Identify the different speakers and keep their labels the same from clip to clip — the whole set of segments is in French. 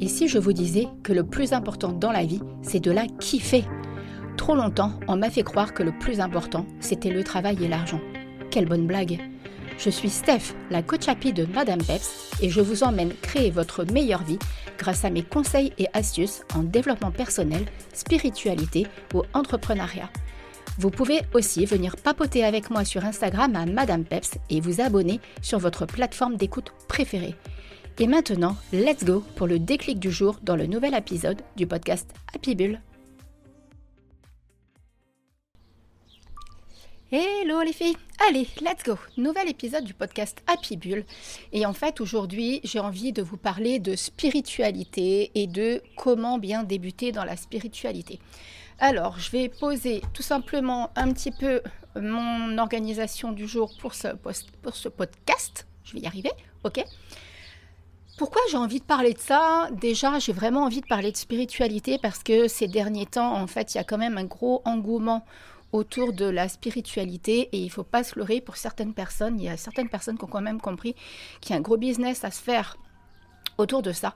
Speaker 1: Et si je vous disais que le plus important dans la vie, c'est de la kiffer Trop longtemps, on m'a fait croire que le plus important, c'était le travail et l'argent. Quelle bonne blague Je suis Steph, la coach happy de Madame Peps, et je vous emmène créer votre meilleure vie grâce à mes conseils et astuces en développement personnel, spiritualité ou entrepreneuriat. Vous pouvez aussi venir papoter avec moi sur Instagram à Madame Peps et vous abonner sur votre plateforme d'écoute préférée. Et maintenant, let's go pour le déclic du jour dans le nouvel épisode du podcast Happy Bull. Hello les filles Allez, let's go Nouvel épisode du podcast Happy Bull. Et en fait, aujourd'hui, j'ai envie de vous parler de spiritualité et de comment bien débuter dans la spiritualité. Alors, je vais poser tout simplement un petit peu mon organisation du jour pour ce, pour ce podcast. Je vais y arriver, ok? Pourquoi j'ai envie de parler de ça? Déjà, j'ai vraiment envie de parler de spiritualité parce que ces derniers temps, en fait, il y a quand même un gros engouement autour de la spiritualité et il ne faut pas se leurrer pour certaines personnes. Il y a certaines personnes qui ont quand même compris qu'il y a un gros business à se faire autour de ça.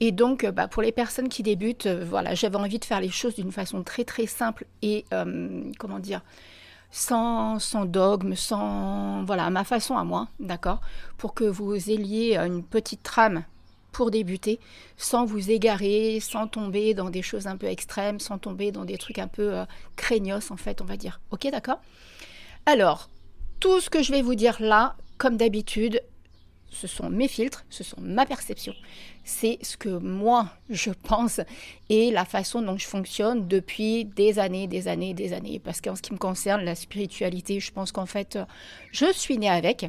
Speaker 1: Et donc, euh, bah, pour les personnes qui débutent, euh, voilà, j'avais envie de faire les choses d'une façon très très simple et euh, comment dire, sans, sans dogme, sans voilà, ma façon à moi, d'accord, pour que vous ayez une petite trame pour débuter, sans vous égarer, sans tomber dans des choses un peu extrêmes, sans tomber dans des trucs un peu euh, craignos en fait, on va dire. Ok, d'accord? Alors, tout ce que je vais vous dire là, comme d'habitude, ce sont mes filtres, ce sont ma perception, c'est ce que moi je pense et la façon dont je fonctionne depuis des années, des années, des années. Parce qu'en ce qui me concerne, la spiritualité, je pense qu'en fait, je suis née avec.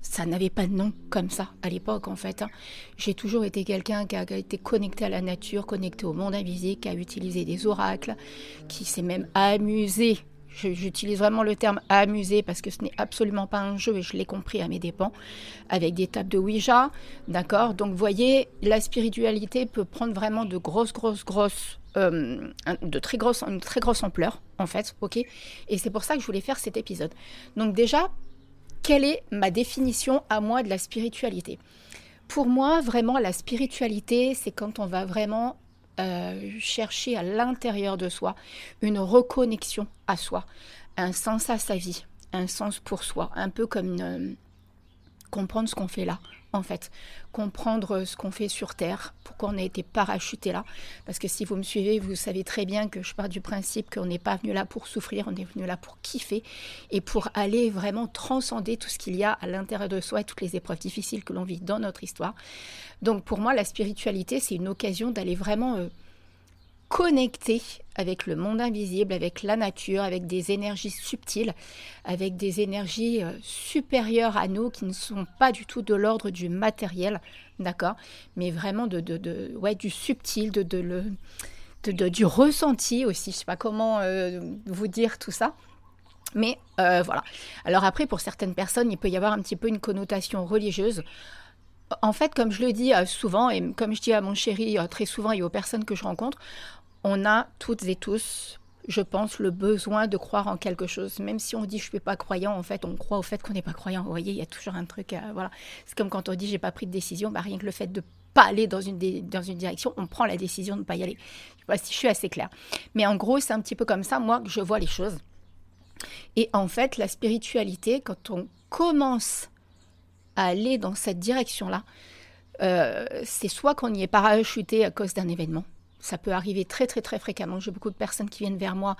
Speaker 1: Ça n'avait pas de nom comme ça à l'époque en fait. Hein. J'ai toujours été quelqu'un qui a été connecté à la nature, connecté au monde invisible, qui a utilisé des oracles, qui s'est même amusé J'utilise vraiment le terme amuser parce que ce n'est absolument pas un jeu et je l'ai compris à mes dépens, avec des tables de Ouija, d'accord Donc voyez, la spiritualité peut prendre vraiment de grosses, grosses, grosses, euh, de très grosses, une très grosse ampleur, en fait, ok Et c'est pour ça que je voulais faire cet épisode. Donc déjà, quelle est ma définition à moi de la spiritualité? Pour moi, vraiment, la spiritualité, c'est quand on va vraiment euh, chercher à l'intérieur de soi une reconnexion à soi, un sens à sa vie, un sens pour soi, un peu comme euh, comprendre ce qu'on fait là, en fait, comprendre ce qu'on fait sur Terre, pourquoi on a été parachuté là. Parce que si vous me suivez, vous savez très bien que je pars du principe qu'on n'est pas venu là pour souffrir, on est venu là pour kiffer et pour aller vraiment transcender tout ce qu'il y a à l'intérieur de soi et toutes les épreuves difficiles que l'on vit dans notre histoire. Donc pour moi, la spiritualité, c'est une occasion d'aller vraiment... Euh, connecter avec le monde invisible, avec la nature, avec des énergies subtiles, avec des énergies euh, supérieures à nous qui ne sont pas du tout de l'ordre du matériel, d'accord, mais vraiment de, de, ouais, du subtil, de, de le, du ressenti aussi. Je ne sais pas comment euh, vous dire tout ça. Mais euh, voilà. Alors après, pour certaines personnes, il peut y avoir un petit peu une connotation religieuse. En fait, comme je le dis souvent, et comme je dis à mon chéri très souvent et aux personnes que je rencontre, on a toutes et tous, je pense, le besoin de croire en quelque chose. Même si on dit je ne suis pas croyant, en fait, on croit au fait qu'on n'est pas croyant. Vous voyez, il y a toujours un truc. voilà. C'est comme quand on dit j'ai pas pris de décision, bah, rien que le fait de pas aller dans une, dans une direction, on prend la décision de ne pas y aller. Je sais pas si je suis assez claire. Mais en gros, c'est un petit peu comme ça, moi, que je vois les choses. Et en fait, la spiritualité, quand on commence à aller dans cette direction-là, euh, c'est soit qu'on y est parachuté à cause d'un événement, ça peut arriver très très très fréquemment. J'ai beaucoup de personnes qui viennent vers moi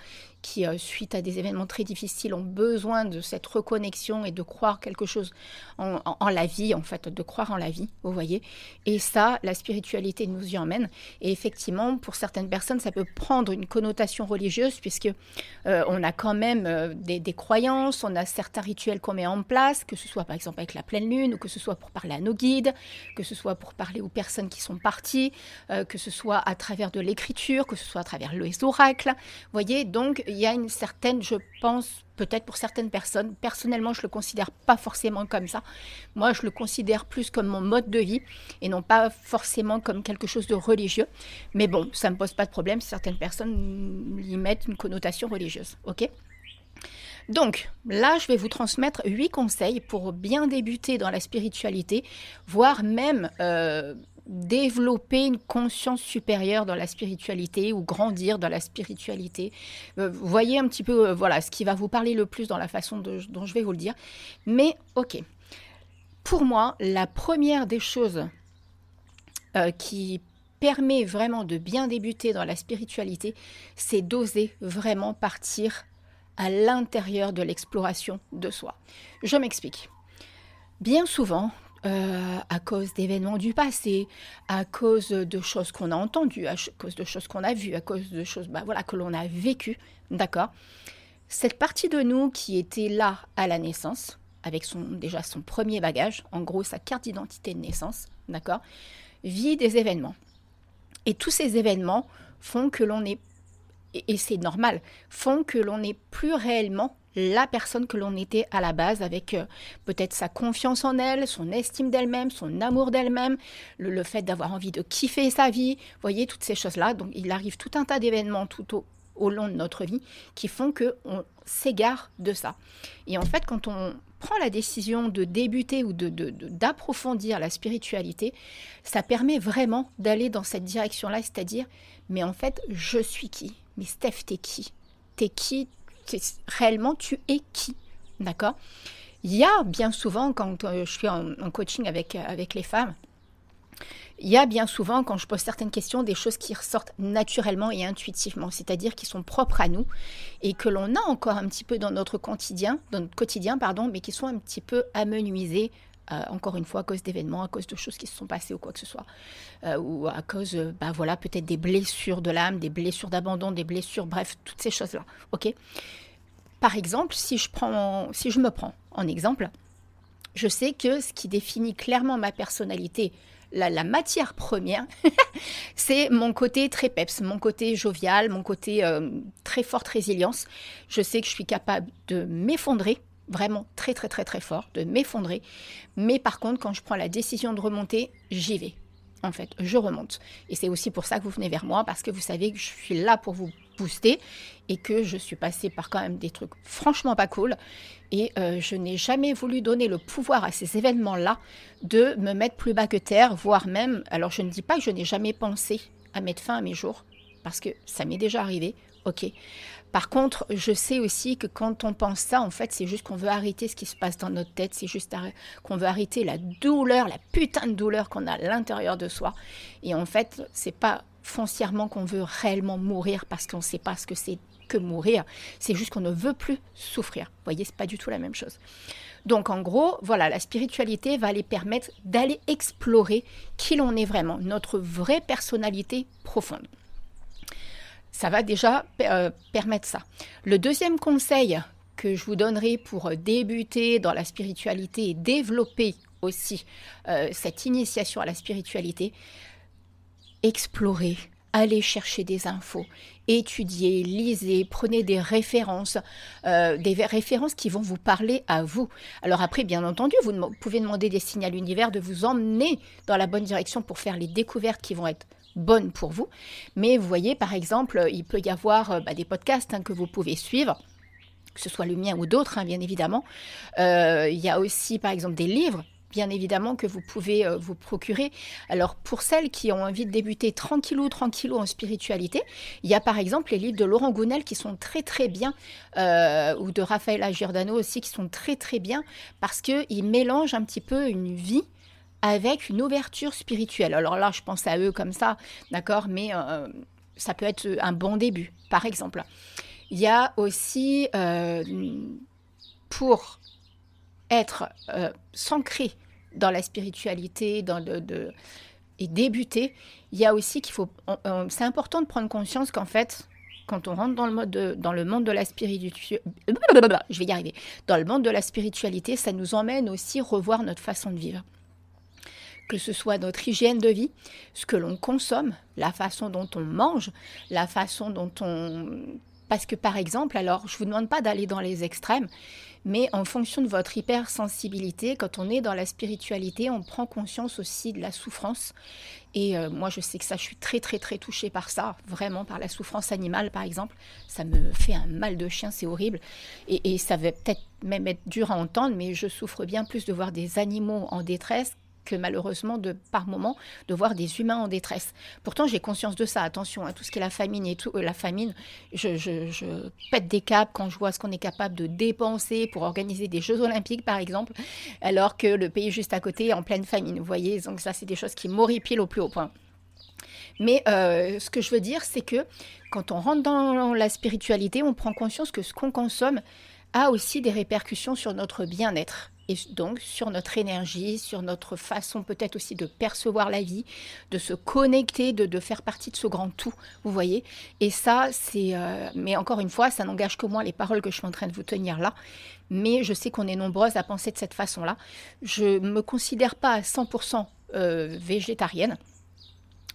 Speaker 1: qui, euh, suite à des événements très difficiles, ont besoin de cette reconnexion et de croire quelque chose en, la vie, en fait, de croire en la vie, vous voyez. Et ça, la spiritualité nous y emmène. Et effectivement, pour certaines personnes, ça peut prendre une connotation religieuse, puisque euh, on a quand même euh, des, croyances, on a certains rituels qu'on met en place, que ce soit par exemple avec la pleine lune, ou que ce soit pour parler à nos guides, que ce soit pour parler aux personnes qui sont parties, que ce soit à travers de l'écriture, que ce soit à travers les oracles. Vous voyez, donc y a une certaine, je pense, peut-être pour certaines personnes, personnellement, je le considère pas forcément comme ça. Moi, je le considère plus comme mon mode de vie et non pas forcément comme quelque chose de religieux. Mais bon, ça me pose pas de problème. Certaines personnes y mettent une connotation religieuse. Ok? Donc là, je vais vous transmettre huit conseils pour bien débuter dans la spiritualité, voire même euh, développer une conscience supérieure dans la spiritualité ou grandir dans la spiritualité. Euh, voyez un petit peu, euh, voilà, ce qui va vous parler le plus dans la façon dont je vais vous le dire. Mais ok, pour moi, la première des choses euh, qui permet vraiment de bien débuter dans la spiritualité, c'est d'oser vraiment partir à l'intérieur de l'exploration de soi. Je m'explique. Bien souvent, euh, à cause d'événements du passé, à cause de choses qu'on a entendues, à cause de choses qu'on a vues, à cause de choses bah, voilà, que l'on a vécues, d'accord? Cette partie de nous qui était là à la naissance, avec son, déjà son premier bagage, en gros sa carte d'identité de naissance, d'accord? Vit des événements. Et tous ces événements font que l'on est, et c'est normal, font que l'on n'est plus réellement la personne que l'on était à la base avec euh, peut-être sa confiance en elle, son estime d'elle-même, son amour d'elle-même, le, fait d'avoir envie de kiffer sa vie, voyez, toutes ces choses-là. Donc il arrive tout un tas d'événements tout au, au, long de notre vie qui font qu'on s'égare de ça. Et en fait, quand on prend la décision de débuter ou d'approfondir de, la spiritualité, ça permet vraiment d'aller dans cette direction-là, c'est-à-dire, mais en fait, je suis qui? Mais Steph, t'es qui? T'es qui? Réellement tu es qui. D'accord? Il y a bien souvent, quand euh, je suis en, coaching avec, euh, avec les femmes, il y a bien souvent, quand je pose certaines questions, des choses qui ressortent naturellement et intuitivement, c'est-à-dire qui sont propres à nous et que l'on a encore un petit peu dans notre quotidien, dans notre quotidien, pardon, mais qui sont un petit peu amenuisées euh, encore une fois à cause d'événements, à cause de choses qui se sont passées ou quoi que ce soit, euh, ou à cause, euh, bah voilà, peut-être des blessures de l'âme, des blessures d'abandon, des blessures, bref, toutes ces choses-là. Ok? Par exemple, si je prends, si je me prends en exemple, je sais que ce qui définit clairement ma personnalité, la, la matière première, c'est mon côté très peps, mon côté jovial, mon côté très forte résilience. Je sais que je suis capable de m'effondrer vraiment très très très très fort, de m'effondrer. Mais par contre, quand je prends la décision de remonter, j'y vais. En fait, je remonte. Et c'est aussi pour ça que vous venez vers moi, parce que vous savez que je suis là pour vous booster et que je suis passée par quand même des trucs franchement pas cool. Et euh, je n'ai jamais voulu donner le pouvoir à ces événements-là de me mettre plus bas que terre, voire même, alors je ne dis pas que je n'ai jamais pensé à mettre fin à mes jours, parce que ça m'est déjà arrivé, ok. Par contre, je sais aussi que quand on pense ça, en fait, c'est juste qu'on veut arrêter ce qui se passe dans notre tête, c'est juste qu'on veut arrêter la douleur, la putain de douleur qu'on a à l'intérieur de soi. Et en fait, c'est pas foncièrement qu'on veut réellement mourir parce qu'on ne sait pas ce que c'est que mourir, c'est juste qu'on ne veut plus souffrir. Vous voyez, c'est pas du tout la même chose. Donc en gros, voilà, la spiritualité va les permettre d'aller explorer qui l'on est vraiment, notre vraie personnalité profonde ça va déjà euh, permettre ça. Le deuxième conseil que je vous donnerai pour débuter dans la spiritualité et développer aussi euh, cette initiation à la spiritualité, explorer, aller chercher des infos, étudier, lisez, prenez des références, euh, des références qui vont vous parler à vous. Alors après, bien entendu, vous pouvez demander des signes à l'univers de vous emmener dans la bonne direction pour faire les découvertes qui vont être bonne pour vous. Mais vous voyez, par exemple, il peut y avoir euh, bah, des podcasts hein, que vous pouvez suivre que ce soit le mien ou d'autres, hein, bien évidemment. Euh, il y a aussi, par exemple, des livres, bien évidemment, que vous pouvez euh, vous procurer. Alors, pour celles qui ont envie de débuter tranquillou, tranquillou en spiritualité, il y a, par exemple, les livres de Laurent Gounel qui sont très, très bien, ou de Raphaël Giordano aussi, qui sont très, très bien, parce qu'ils mélangent un petit peu une vie avec une ouverture spirituelle. Alors là, je pense à eux comme ça, d'accord, mais euh, ça peut être un bon début, par exemple. Il y a aussi, euh, pour être euh, s'ancrer dans la spiritualité, et débuter, il y a aussi qu'il faut, c'est important de prendre conscience qu'en fait, quand on rentre dans le, mode dans le monde de la spiritualité, je vais y arriver, dans le monde de la spiritualité, ça nous emmène aussi revoir notre façon de vivre que ce soit notre hygiène de vie, ce que l'on consomme, la façon dont on mange, la façon dont on... Parce que par exemple, alors je ne vous demande pas d'aller dans les extrêmes, mais en fonction de votre hypersensibilité, quand on est dans la spiritualité, on prend conscience aussi de la souffrance. Et euh, moi, je sais que ça, je suis très, très, très touchée par ça, vraiment par la souffrance animale, par exemple. Ça me fait un mal de chien, c'est horrible. Et, et ça va peut-être même être dur à entendre, mais je souffre bien plus de voir des animaux en détresse malheureusement, par moment, de voir des humains en détresse. Pourtant, j'ai conscience de ça. Attention, à hein, tout ce qui est la famine et tout, euh, la famine, je, je, pète des câbles quand je vois ce qu'on est capable de dépenser pour organiser des Jeux Olympiques, par exemple, alors que le pays juste à côté est en pleine famine. Vous voyez, donc ça, c'est des choses qui m'horripilent au plus haut point. Mais euh, ce que je veux dire, c'est que quand on rentre dans la spiritualité, on prend conscience que ce qu'on consomme a aussi des répercussions sur notre bien-être et donc sur notre énergie, sur notre façon peut-être aussi de percevoir la vie, de se connecter, de, faire partie de ce grand tout, vous voyez. Et ça, c'est... Euh, mais encore une fois, ça n'engage que moi les paroles que je suis en train de vous tenir là. Mais je sais qu'on est nombreuses à penser de cette façon-là. Je ne me considère pas à 100% euh, végétarienne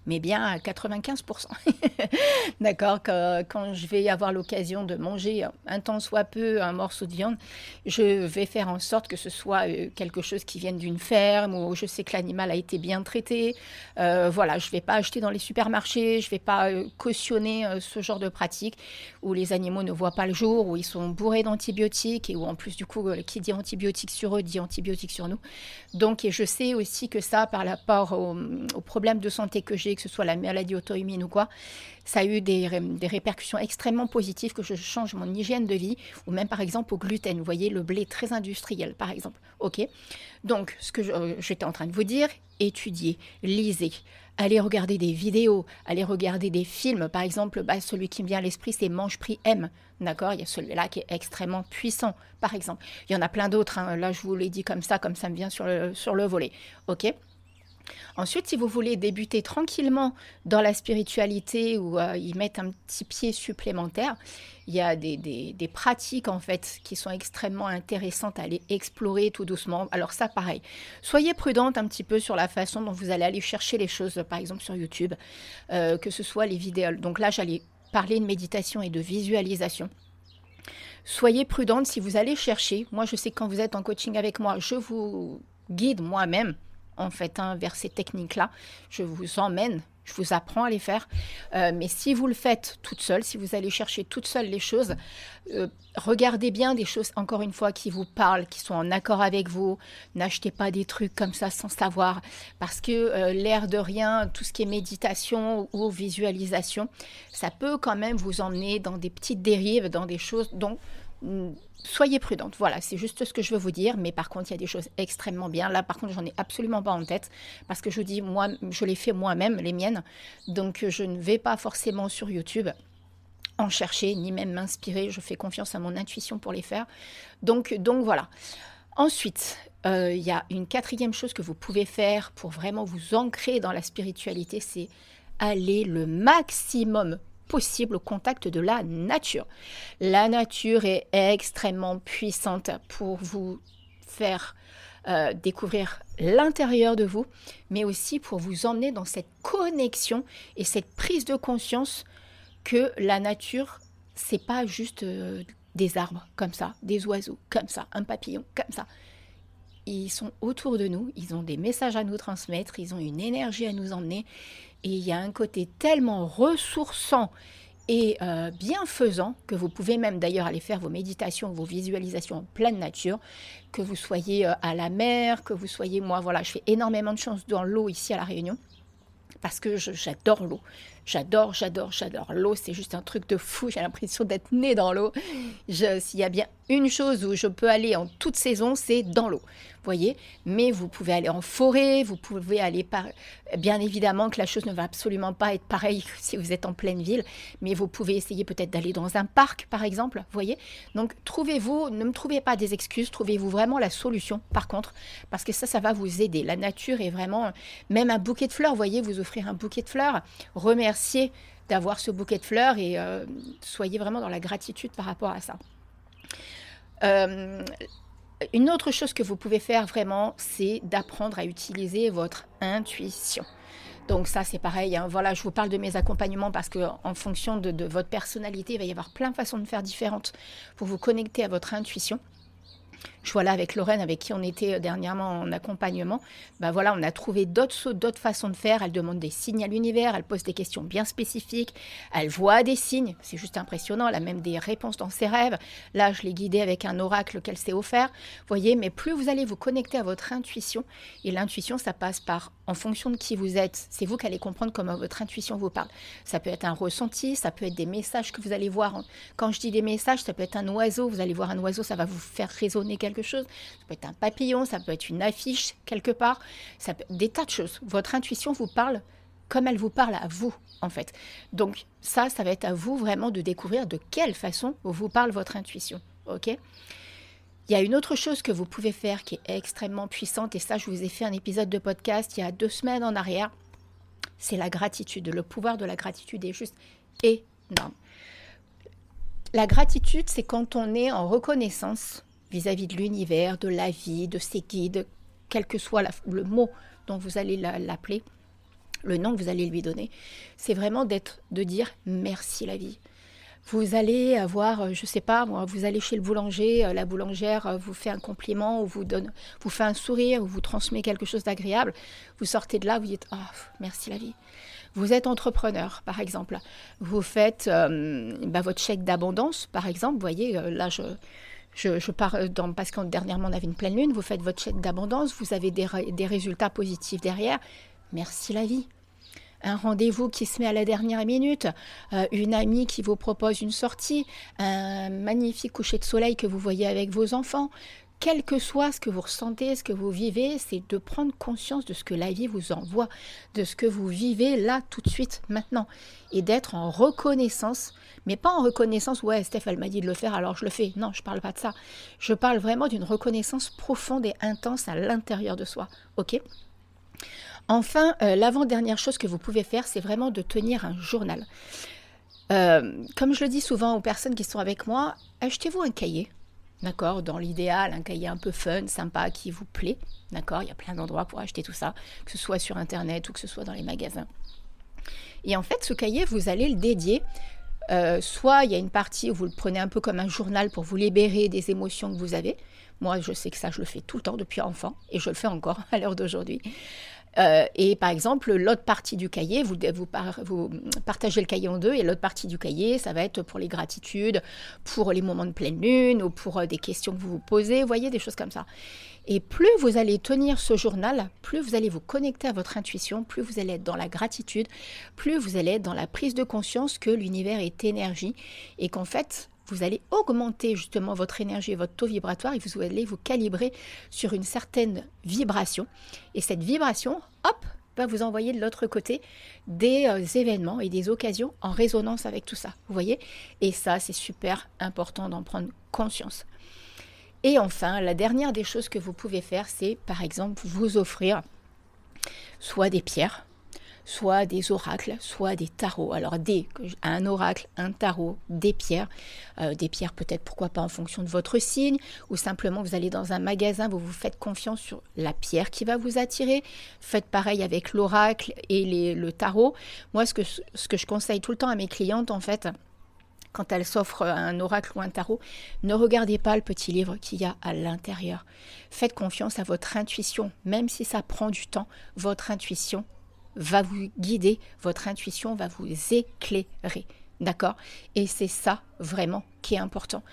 Speaker 1: mais bien à 95%. D'accord quand, je vais avoir l'occasion de manger un temps soit peu un morceau de viande, je vais faire en sorte que ce soit euh, quelque chose qui vienne d'une ferme où je sais que l'animal a été bien traité. Euh, voilà, je ne vais pas acheter dans les supermarchés, je ne vais pas euh, cautionner ce genre de pratique où les animaux ne voient pas le jour, où ils sont bourrés d'antibiotiques et où en plus du coup, qui dit antibiotiques sur eux dit antibiotiques sur nous. Donc, je sais aussi que ça, par rapport aux problèmes de santé que j'ai, que ce soit la maladie auto-immune ou quoi, ça a eu des, répercussions extrêmement positives que je change mon hygiène de vie, ou même par exemple au gluten. Vous voyez, le blé très industriel, par exemple. OK Donc, ce que euh, j'étais en train de vous dire, étudiez, lisez, allez regarder des vidéos, allez regarder des films. Par exemple, bah, celui qui me vient à l'esprit, c'est Mange Prix M. D'accord? Il y a celui-là qui est extrêmement puissant, par exemple. Il y en a plein d'autres. Hein. Là, je vous l'ai dit comme ça, comme ça me vient sur le, sur le volet. OK? Ensuite, si vous voulez débuter tranquillement dans la spiritualité ou euh, y mettre un petit pied supplémentaire, il y a des, pratiques en fait qui sont extrêmement intéressantes à aller explorer tout doucement. Alors ça, pareil, soyez prudente un petit peu sur la façon dont vous allez aller chercher les choses, par exemple sur YouTube, euh, que ce soit les vidéos. Donc là, j'allais parler de méditation et de visualisation. Soyez prudente si vous allez chercher. Moi, je sais que quand vous êtes en coaching avec moi, je vous guide moi-même en fait hein, vers ces techniques-là. Je vous emmène, je vous apprends à les faire. Euh, mais si vous le faites toute seule, si vous allez chercher toute seule les choses, euh, regardez bien des choses, encore une fois, qui vous parlent, qui sont en accord avec vous. N'achetez pas des trucs comme ça sans savoir. Parce que euh, l'air de rien, tout ce qui est méditation ou visualisation, ça peut quand même vous emmener dans des petites dérives, dans des choses dont soyez prudente. Voilà, c'est juste ce que je veux vous dire. Mais par contre, il y a des choses extrêmement bien. Là, par contre, j'en ai absolument pas en tête parce que je dis, moi, je les fais moi-même, les miennes. Donc, je ne vais pas forcément sur YouTube en chercher, ni même m'inspirer. Je fais confiance à mon intuition pour les faire. Donc, donc voilà. Ensuite, euh, il y a une quatrième chose que vous pouvez faire pour vraiment vous ancrer dans la spiritualité, c'est aller le maximum possible au contact de la nature. La nature est extrêmement puissante pour vous faire euh, découvrir l'intérieur de vous, mais aussi pour vous emmener dans cette connexion et cette prise de conscience que la nature, c'est pas juste euh, des arbres comme ça, des oiseaux comme ça, un papillon comme ça. Ils sont autour de nous, ils ont des messages à nous transmettre, ils ont une énergie à nous emmener et il y a un côté tellement ressourçant et euh, bienfaisant que vous pouvez même d'ailleurs aller faire vos méditations, vos visualisations en pleine nature, que vous soyez euh, à la mer, que vous soyez moi, voilà, je fais énormément de choses dans l'eau ici à la Réunion parce que j'adore l'eau. J'adore, j'adore, j'adore. L'eau, c'est juste un truc de fou. J'ai l'impression d'être née dans l'eau. S'il y a bien une chose où je peux aller en toute saison, c'est dans l'eau voyez? Mais vous pouvez aller en forêt, vous pouvez aller par... Bien évidemment que la chose ne va absolument pas être pareille si vous êtes en pleine ville, mais vous pouvez essayer peut-être d'aller dans un parc, par exemple, voyez? Donc trouvez-vous, ne me trouvez pas des excuses, trouvez-vous vraiment la solution, par contre, parce que ça, ça va vous aider. La nature est vraiment, même un bouquet de fleurs, voyez, vous offrir un bouquet de fleurs, d'avoir ce bouquet de fleurs et euh, soyez vraiment dans la gratitude par rapport à ça. Euh, une autre chose que vous pouvez faire vraiment, c'est d'apprendre à utiliser votre intuition. Donc ça, c'est pareil. Hein. Voilà, je vous parle de mes accompagnements parce que en fonction de, votre personnalité, il va y avoir plein de façons de faire différentes pour vous connecter à votre intuition. Je vois là avec Lorraine, avec qui on était euh, dernièrement en accompagnement, bah voilà, on a trouvé d'autres d'autres façons de faire. Elle demande des signes à l'univers, elle pose des questions bien spécifiques, elle voit des signes, c'est juste impressionnant. Elle a même des réponses dans ses rêves. Là, je l'ai guidée avec un oracle qu'elle s'est offert. Voyez, mais plus vous allez vous connecter à votre intuition, et l'intuition, ça passe par, en fonction de qui vous êtes, c'est vous qui allez comprendre comment votre intuition vous parle. Ça peut être un ressenti, ça peut être des messages que vous allez voir. Quand je dis des messages, ça peut être un oiseau, vous allez voir un oiseau, ça va vous faire résonner quelque chose. Ça peut être un papillon, ça peut être une affiche quelque part, ça peut des tas de choses. Votre intuition vous parle comme elle vous parle à vous, en fait. Donc ça, ça va être à vous vraiment de découvrir de quelle façon vous parle votre intuition. OK? Il y a une autre chose que vous pouvez faire qui est extrêmement puissante, et ça, je vous ai fait un épisode de podcast il y a deux semaines en arrière. C'est la gratitude. Le pouvoir de la gratitude est juste énorme. La gratitude, c'est quand on est en reconnaissance vis-à-vis de l'univers, de la vie, de ses guides, quel que soit le mot dont vous allez l'appeler, le nom que vous allez lui donner. C'est vraiment d'être, de dire merci la vie. Vous allez avoir, euh, je sais pas vous allez chez le boulanger, euh, la boulangère euh, vous fait un compliment ou vous donne, vous fait un sourire ou vous transmet quelque chose d'agréable. Vous sortez de là, vous dites, oh, merci la vie. Vous êtes entrepreneur, par exemple. Vous faites bah, votre chèque d'abondance, par exemple. Vous voyez, là, je, je, pars dans, parce que dernièrement, on avait une pleine lune. Vous faites votre chèque d'abondance, vous avez des, des résultats positifs derrière. Merci la vie un rendez-vous qui se met à la dernière minute, euh, une amie qui vous propose une sortie, un magnifique coucher de soleil que vous voyez avec vos enfants. Quel que soit ce que vous ressentez, ce que vous vivez, c'est de prendre conscience de ce que la vie vous envoie, de ce que vous vivez là tout de suite, maintenant, et d'être en reconnaissance, mais pas en reconnaissance, ouais, Steph, elle m'a dit de le faire, alors je le fais. Non, je ne parle pas de ça. Je parle vraiment d'une reconnaissance profonde et intense à l'intérieur de soi, ok? Enfin, euh, l'avant-dernière chose que vous pouvez faire, c'est vraiment de tenir un journal. Euh, comme je le dis souvent aux personnes qui sont avec moi, achetez-vous un cahier, d'accord? Dans l'idéal, un cahier un peu fun, sympa, qui vous plaît, d'accord? Il y a plein d'endroits pour acheter tout ça, que ce soit sur Internet ou que ce soit dans les magasins. Et en fait, ce cahier, vous allez le dédier. Euh, soit il y a une partie où vous le prenez un peu comme un journal pour vous libérer des émotions que vous avez. Moi, je sais que ça, je le fais tout le temps depuis enfant et je le fais encore à l'heure d'aujourd'hui. Euh, et par exemple, l'autre partie du cahier, vous, vous, partagez le cahier en deux, et l'autre partie du cahier, ça va être pour les gratitudes, pour les moments de pleine lune, ou pour euh, des questions que vous vous posez, vous voyez, des choses comme ça. Et plus vous allez tenir ce journal, plus vous allez vous connecter à votre intuition, plus vous allez être dans la gratitude, plus vous allez être dans la prise de conscience que l'univers est énergie, et qu'en fait, vous allez augmenter justement votre énergie et votre taux vibratoire et vous allez vous calibrer sur une certaine vibration. Et cette vibration, hop, va vous envoyer de l'autre côté des euh, événements et des occasions en résonance avec tout ça. Vous voyez? Et ça, c'est super important d'en prendre conscience. Et enfin, la dernière des choses que vous pouvez faire, c'est par exemple vous offrir soit des pierres, soit des oracles, soit des tarots. Alors des, un oracle, un tarot, des pierres, euh, des pierres peut-être pourquoi pas en fonction de votre signe, ou simplement vous allez dans un magasin, vous vous faites confiance sur la pierre qui va vous attirer. Faites pareil avec l'oracle et le tarot. Moi, ce que, ce que je conseille tout le temps à mes clientes, en fait, quand elles s'offrent un oracle ou un tarot, ne regardez pas le petit livre qu'il y a à l'intérieur. Faites confiance à votre intuition, même si ça prend du temps. Votre intuition va vous guider, votre intuition va vous éclairer. D'accord? Et c'est ça vraiment qui est important.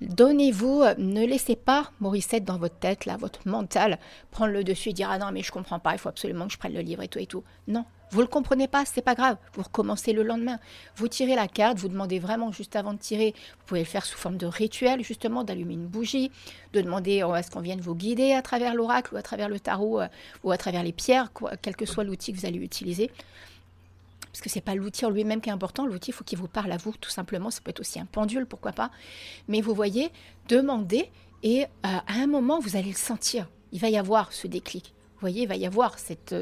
Speaker 1: Donnez-vous, euh, ne laissez pas Morissette dans votre tête, là, votre mental, prendre le dessus et dire Ah non, mais je comprends pas, il faut absolument que je prenne le livre et tout et tout. Non, vous ne le comprenez pas, c'est pas grave. Vous recommencez le lendemain. Vous tirez la carte, vous demandez vraiment juste avant de tirer. Vous pouvez le faire sous forme de rituel, justement, d'allumer une bougie, de demander oh, est-ce qu'on vienne vous guider à travers l'oracle ou à travers le tarot euh, ou à travers les pierres, quel que soit l'outil que vous allez utiliser parce que c'est pas l'outil en lui-même qui est important, l'outil, il faut qu'il vous parle à vous, tout simplement. Ça peut être aussi un pendule, pourquoi pas. Mais vous voyez, demandez et euh, à un moment, vous allez le sentir. Il va y avoir ce déclic. Voyez, il va y avoir cette,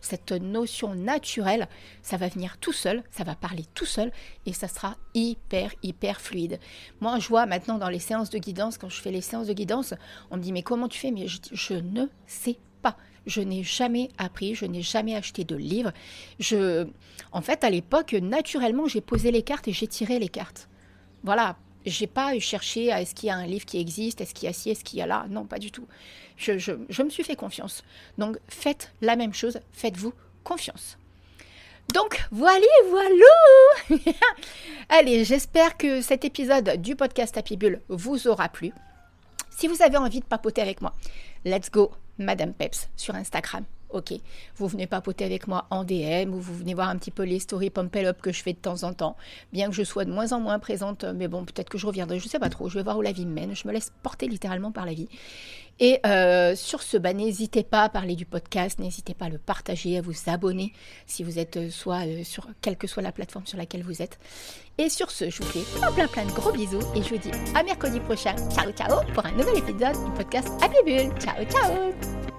Speaker 1: cette notion naturelle. Ça va venir tout seul, ça va parler tout seul et ça sera hyper, hyper fluide. Moi, je vois maintenant dans les séances de guidance, quand je fais les séances de guidance, on me dit Mais comment tu fais? Mais je, je ne sais pas. Je n'ai jamais appris, je n'ai jamais acheté de livre. Je, en fait, à l'époque, naturellement, j'ai posé les cartes et j'ai tiré les cartes. Voilà, j'ai pas cherché à est-ce qu'il y a un livre qui existe, est-ce qu'il y a ci, est-ce qu'il y a là. Non, pas du tout. Je, me suis fait confiance. Donc faites la même chose, faites-vous confiance. Donc voilà, voilà Allez, j'espère que cet épisode du podcast Happy Bull vous aura plu. Si vous avez envie de papoter avec moi, let's go, Madame Peps, sur Instagram ok, vous venez papoter avec moi en DM ou vous venez voir un petit peu les stories pump up que je fais de temps en temps, bien que je sois de moins en moins présente, mais bon, peut-être que je reviendrai, je sais pas trop, je vais voir où la vie me mène, je me laisse porter littéralement par la vie. Et euh, sur ce, n'hésitez pas à parler du podcast, n'hésitez pas à le partager, à vous abonner si vous êtes euh, soit euh, sur quelle que soit la plateforme sur laquelle vous êtes. Et sur ce, je vous fais plein plein plein de gros bisous et je vous dis à mercredi prochain. Ciao ciao pour un nouvel épisode du podcast Happy Bull. Ciao ciao